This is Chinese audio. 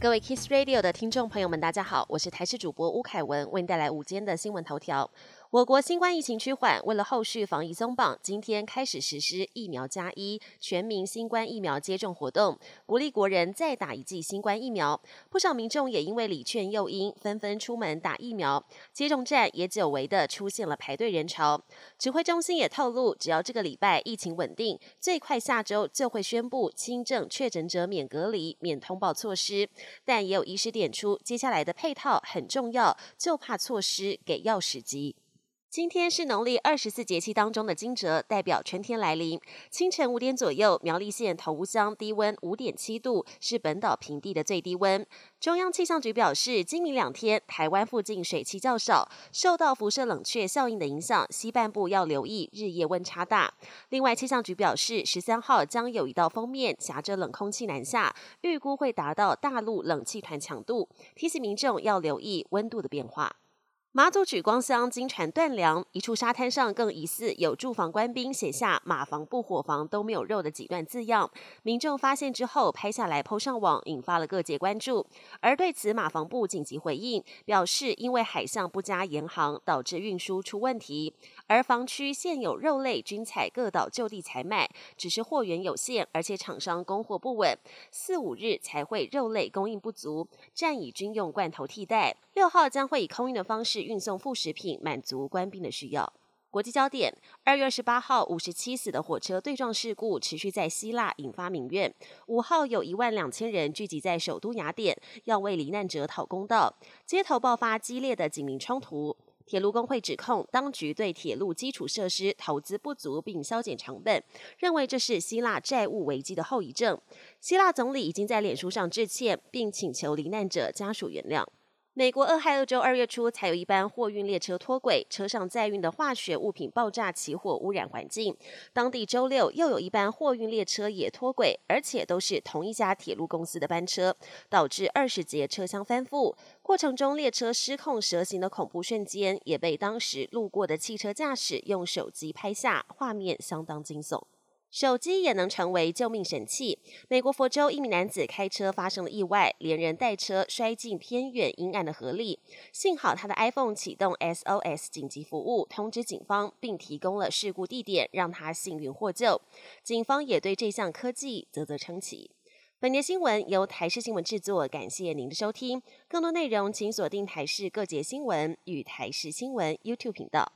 各位 Kiss Radio 的听众朋友们，大家好，我是台视主播吴凯文，为您带来午间的新闻头条。我国新冠疫情趋缓，为了后续防疫松绑，今天开始实施疫苗加一全民新冠疫苗接种活动，鼓励国人再打一剂新冠疫苗。不少民众也因为礼券诱因，纷纷出门打疫苗，接种站也久违的出现了排队人潮。指挥中心也透露，只要这个礼拜疫情稳定，最快下周就会宣布轻症确诊者免隔离、免通报措施。但也有医师点出，接下来的配套很重要，就怕措施给药时机。今天是农历二十四节气当中的惊蛰，代表春天来临。清晨五点左右，苗栗县头屋乡低温五点七度，是本岛平地的最低温。中央气象局表示，今明两天台湾附近水汽较少，受到辐射冷却效应的影响，西半部要留意日夜温差大。另外，气象局表示，十三号将有一道锋面夹着冷空气南下，预估会达到大陆冷气团强度，提醒民众要留意温度的变化。马祖举光乡经传断粮，一处沙滩上更疑似有驻防官兵写下“马房不伙房都没有肉”的几段字样。民众发现之后拍下来抛上网，引发了各界关注。而对此，马房部紧急回应，表示因为海象不佳严航，导致运输出问题。而房区现有肉类均采各岛就地采买，只是货源有限，而且厂商供货不稳，四五日才会肉类供应不足，暂以军用罐头替代。六号将会以空运的方式。运送副食品，满足官兵的需要。国际焦点：二月二十八号，五十七死的火车对撞事故持续在希腊引发民怨。五号有一万两千人聚集在首都雅典，要为罹难者讨公道。街头爆发激烈的警民冲突。铁路工会指控当局对铁路基础设施投资不足，并削减成本，认为这是希腊债务危机的后遗症。希腊总理已经在脸书上致歉，并请求罹难者家属原谅。美国俄亥俄州二月初才有一班货运列车脱轨，车上载运的化学物品爆炸起火，污染环境。当地周六又有一班货运列车也脱轨，而且都是同一家铁路公司的班车，导致二十节车厢翻覆。过程中列车失控蛇行的恐怖瞬间，也被当时路过的汽车驾驶用手机拍下，画面相当惊悚。手机也能成为救命神器。美国佛州一名男子开车发生了意外，连人带车摔进偏远阴暗的河里。幸好他的 iPhone 启动 SOS 紧急服务，通知警方，并提供了事故地点，让他幸运获救。警方也对这项科技啧啧称奇。本节新闻由台视新闻制作，感谢您的收听。更多内容请锁定台视各节新闻与台视新闻 YouTube 频道。